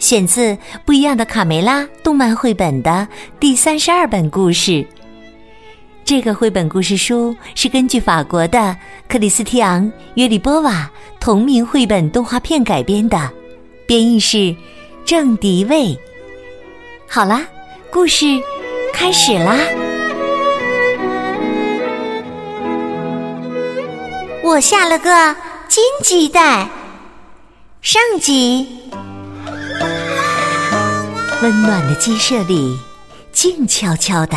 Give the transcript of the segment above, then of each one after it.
选自《不一样的卡梅拉》动漫绘本的第三十二本故事。这个绘本故事书是根据法国的克里斯蒂昂·约里波瓦同名绘本动画片改编的，编译是郑迪卫。好啦，故事开始啦！我下了个金鸡蛋，上集。温暖的鸡舍里，静悄悄的。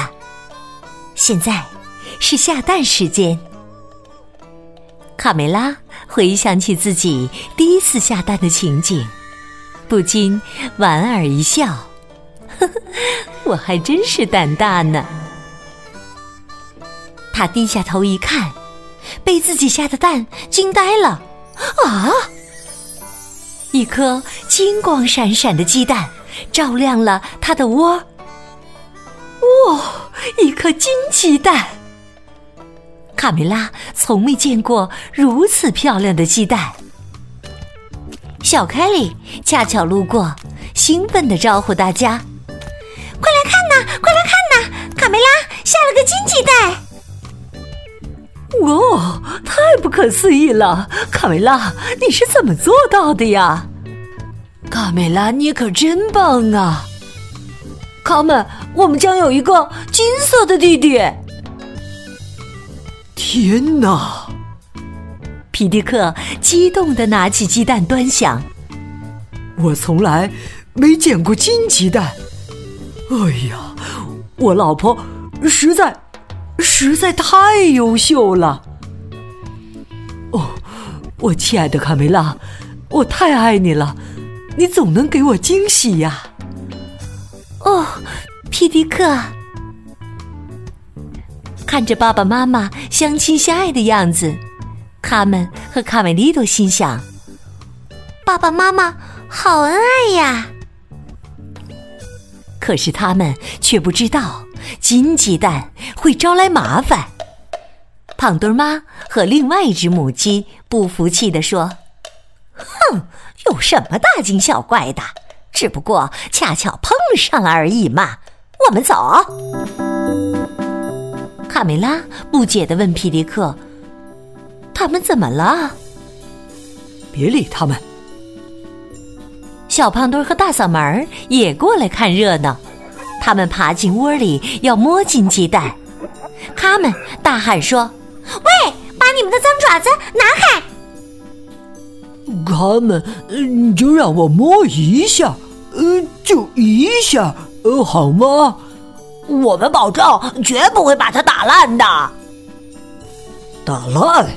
现在是下蛋时间。卡梅拉回想起自己第一次下蛋的情景，不禁莞尔一笑：“呵呵，我还真是胆大呢。”他低下头一看，被自己下的蛋惊呆了。啊！一颗金光闪闪的鸡蛋照亮了它的窝。哇！一颗金鸡蛋，卡梅拉从没见过如此漂亮的鸡蛋。小凯里恰巧路过，兴奋地招呼大家：“快来看呐，快来看呐！卡梅拉下了个金鸡蛋！”哦，太不可思议了！卡梅拉，你是怎么做到的呀？卡梅拉，你可真棒啊！卡门，我们将有一个金色的弟弟。天哪！皮迪克激动的拿起鸡蛋端详。我从来没见过金鸡蛋。哎呀，我老婆实在实在太优秀了。哦，我亲爱的卡梅拉，我太爱你了，你总能给我惊喜呀。哦，皮迪克，看着爸爸妈妈相亲相爱的样子，他们和卡梅利多心想：爸爸妈妈好恩爱呀。可是他们却不知道，金鸡蛋会招来麻烦。胖墩妈和另外一只母鸡不服气地说：“哼，有什么大惊小怪的？”只不过恰巧碰上了而已嘛，我们走。卡梅拉不解的问皮迪克：“他们怎么了？”别理他们。小胖墩和大嗓门也过来看热闹，他们爬进窝里要摸金鸡蛋。他们大喊说：“喂，把你们的脏爪子拿开！”他们，嗯，就让我摸一下，呃，就一下，呃，好吗？我们保证绝不会把它打烂的。打烂？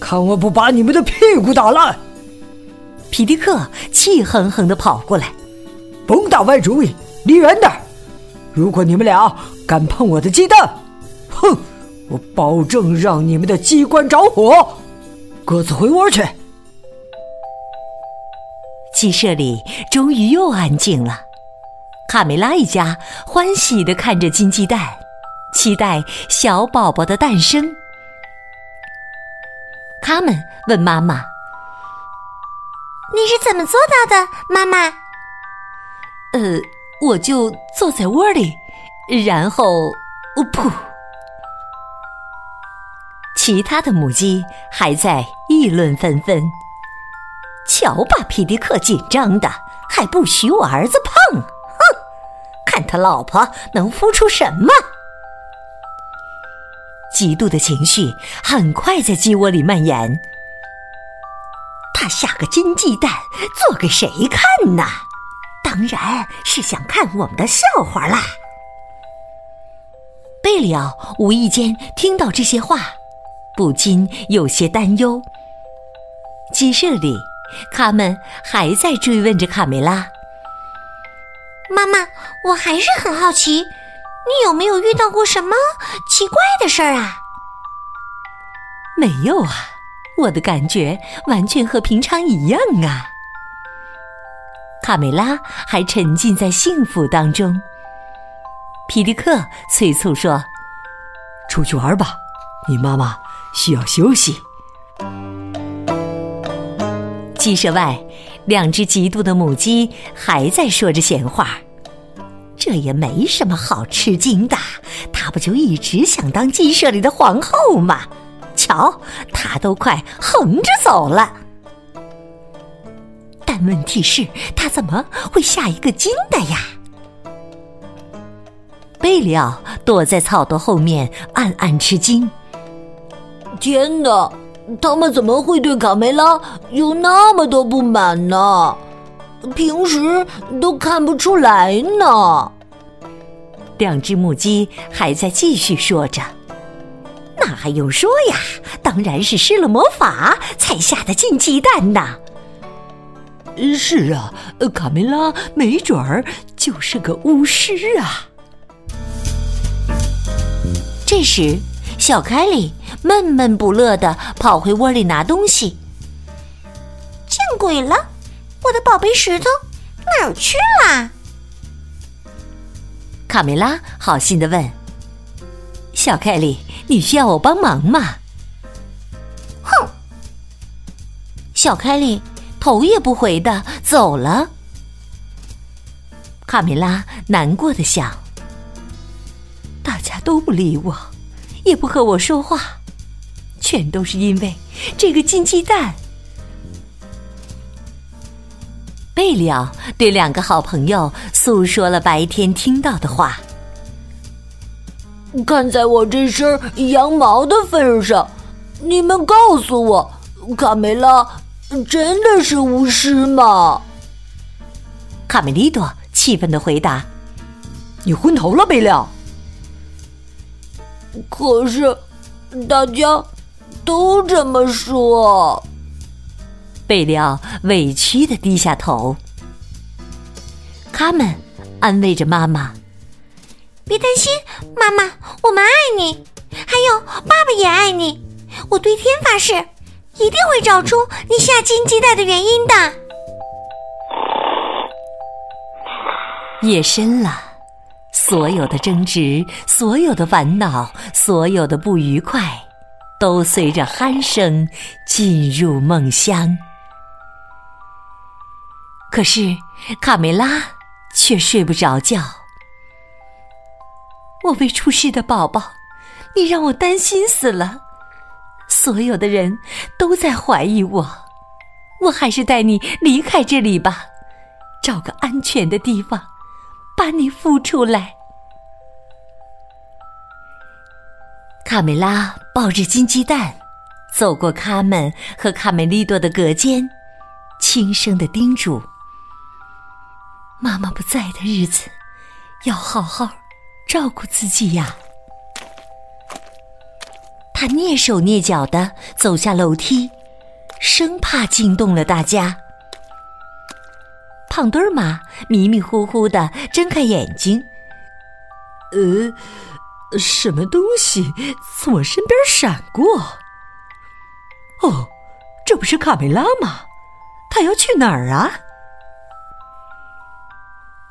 看我不把你们的屁股打烂！皮迪克气哼哼的跑过来，甭打歪主意，离远点如果你们俩敢碰我的鸡蛋，哼，我保证让你们的机关着火，各自回窝去。鸡舍里终于又安静了，卡梅拉一家欢喜的看着金鸡蛋，期待小宝宝的诞生。他们问妈妈：“你是怎么做到的，妈妈？”“呃，我就坐在窝里，然后，哦噗！”其他的母鸡还在议论纷纷。瞧，把皮迪克紧张的，还不许我儿子碰！哼，看他老婆能孵出什么？嫉妒的情绪很快在鸡窝里蔓延。他下个金鸡蛋做给谁看呢？当然是想看我们的笑话啦！贝里奥无意间听到这些话，不禁有些担忧。鸡舍里。他们还在追问着卡梅拉。妈妈，我还是很好奇，你有没有遇到过什么奇怪的事儿啊？没有啊，我的感觉完全和平常一样啊。卡梅拉还沉浸在幸福当中。皮迪克催促说：“出去玩吧，你妈妈需要休息。”鸡舍外，两只嫉妒的母鸡还在说着闲话。这也没什么好吃惊的，它不就一直想当鸡舍里的皇后吗？瞧，它都快横着走了。但问题是，它怎么会下一个金的呀？贝里奥躲在草垛后面，暗暗吃惊。天哪，他们怎么会对卡梅拉有那么多不满呢？平时都看不出来呢。两只母鸡还在继续说着：“那还用说呀？当然是施了魔法才下的进鸡蛋呐！”是啊，卡梅拉没准儿就是个巫师啊。这时，小凯里闷闷不乐的跑回窝里拿东西。见鬼了！我的宝贝石头哪儿去了？卡梅拉好心的问：“小凯莉，你需要我帮忙吗？”哼！小凯莉头也不回的走了。卡梅拉难过的想。大家都不理我，也不和我说话，全都是因为这个金鸡蛋。贝里奥对两个好朋友诉说了白天听到的话。看在我这身羊毛的份上，你们告诉我，卡梅拉真的是巫师吗？卡梅利多气愤的回答：“你昏头了，贝利奥。”可是，大家都这么说。贝利奥委屈的低下头。他们安慰着妈妈：“别担心，妈妈，我们爱你，还有爸爸也爱你。我对天发誓，一定会找出你下金鸡蛋的原因的。”夜深了。所有的争执，所有的烦恼，所有的不愉快，都随着鼾声进入梦乡。可是卡梅拉却睡不着觉。我未出世的宝宝，你让我担心死了。所有的人都在怀疑我，我还是带你离开这里吧，找个安全的地方，把你孵出来。卡梅拉抱着金鸡蛋，走过卡门和卡梅利多的隔间，轻声的叮嘱：“妈妈不在的日子，要好好照顾自己呀。”他蹑手蹑脚的走下楼梯，生怕惊动了大家。胖墩儿妈迷迷糊糊的睁开眼睛，呃。什么东西从我身边闪过？哦，这不是卡梅拉吗？他要去哪儿啊？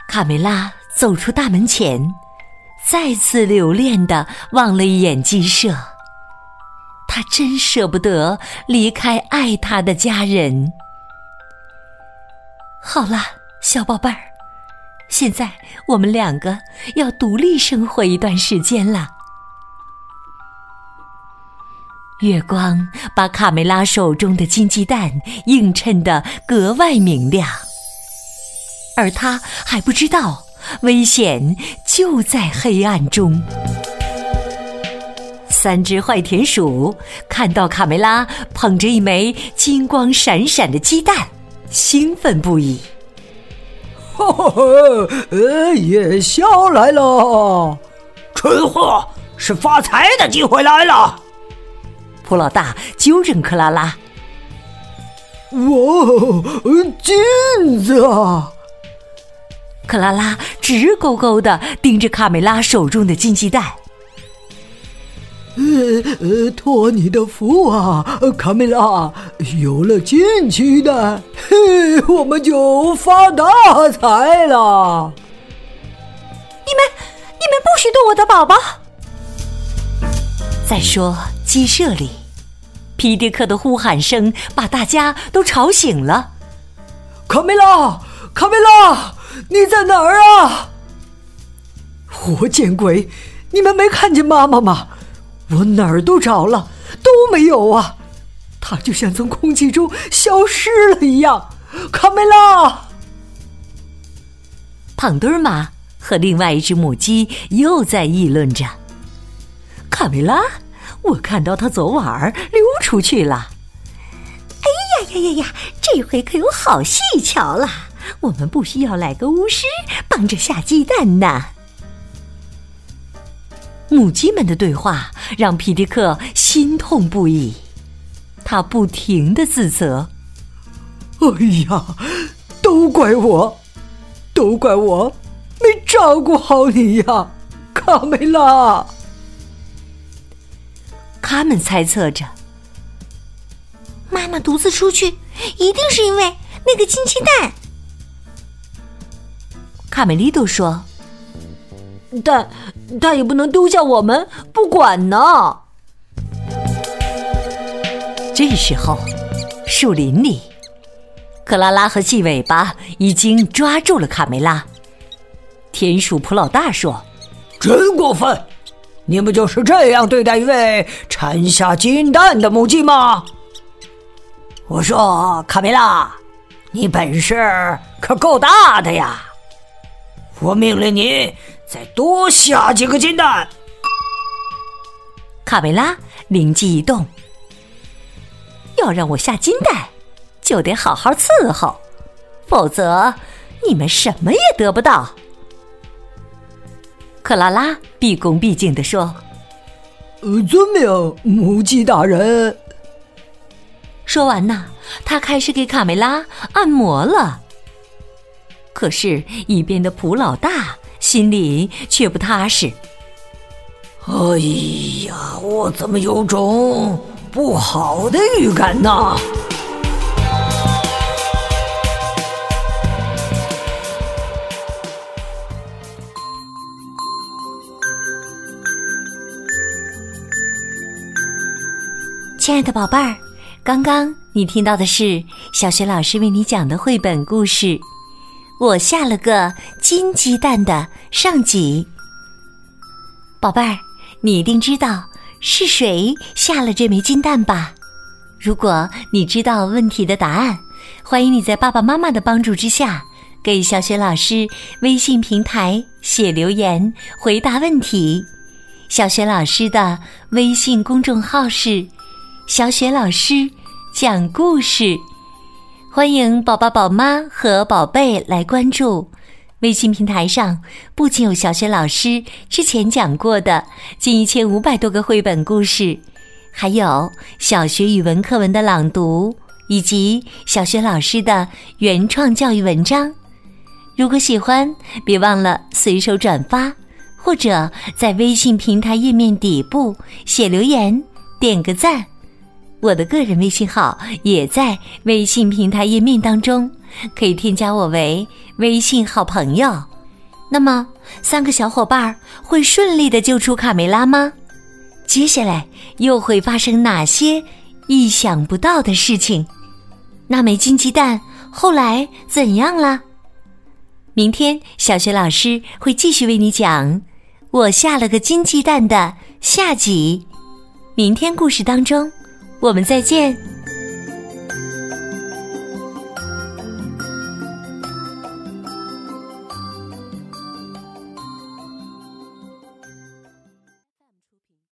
卡梅拉走出大门前，再次留恋的望了一眼鸡舍。他真舍不得离开爱他的家人。好了，小宝贝儿。现在我们两个要独立生活一段时间了。月光把卡梅拉手中的金鸡蛋映衬得格外明亮，而他还不知道危险就在黑暗中。三只坏田鼠看到卡梅拉捧着一枚金光闪闪的鸡蛋，兴奋不已。哈哈，呃，夜宵来了，蠢货，是发财的机会来了。普老大纠正克拉拉。哇，金子啊！克拉拉直勾勾的盯着卡梅拉手中的金鸡蛋。呃呃，托你的福啊，卡梅拉，有了金鸡蛋，嘿，我们就发大财了。你们，你们不许动我的宝宝！再说鸡舍里，皮迪克的呼喊声把大家都吵醒了。卡梅拉，卡梅拉，你在哪儿啊？活见鬼！你们没看见妈妈吗？我哪儿都找了，都没有啊！它就像从空气中消失了一样。卡梅拉，胖墩儿妈和另外一只母鸡又在议论着：“卡梅拉，我看到它昨晚溜出去了。”哎呀呀呀呀！这回可有好戏瞧了。我们不需要来个巫师帮着下鸡蛋呢。母鸡们的对话让皮迪克心痛不已，他不停的自责：“哎呀，都怪我，都怪我没照顾好你呀，卡梅拉。”他们猜测着，妈妈独自出去，一定是因为那个金鸡蛋。卡梅利多说。但他也不能丢下我们不管呢。这时候，树林里，克拉拉和细尾巴已经抓住了卡梅拉。田鼠普老大说：“真过分！你们就是这样对待一位产下金蛋的母鸡吗？”我说：“卡梅拉，你本事可够大的呀！我命令你。”再多下几个金蛋！卡梅拉灵机一动，要让我下金蛋，就得好好伺候，否则你们什么也得不到。克拉拉毕恭毕敬地说：“呃，遵命，母鸡大人。”说完呢，他开始给卡梅拉按摩了。可是，一边的普老大。心里却不踏实。哎呀，我怎么有种不好的预感呢？亲爱的宝贝儿，刚刚你听到的是小学老师为你讲的绘本故事。我下了个金鸡蛋的上集，宝贝儿，你一定知道是谁下了这枚金蛋吧？如果你知道问题的答案，欢迎你在爸爸妈妈的帮助之下，给小雪老师微信平台写留言回答问题。小雪老师的微信公众号是“小雪老师讲故事”。欢迎宝宝、宝妈和宝贝来关注微信平台上，不仅有小学老师之前讲过的近一千五百多个绘本故事，还有小学语文课文的朗读，以及小学老师的原创教育文章。如果喜欢，别忘了随手转发，或者在微信平台页面底部写留言，点个赞。我的个人微信号也在微信平台页面当中，可以添加我为微信好朋友。那么，三个小伙伴会顺利的救出卡梅拉吗？接下来又会发生哪些意想不到的事情？那枚金鸡蛋后来怎样了？明天小学老师会继续为你讲我下了个金鸡蛋的下集。明天故事当中。我们再见。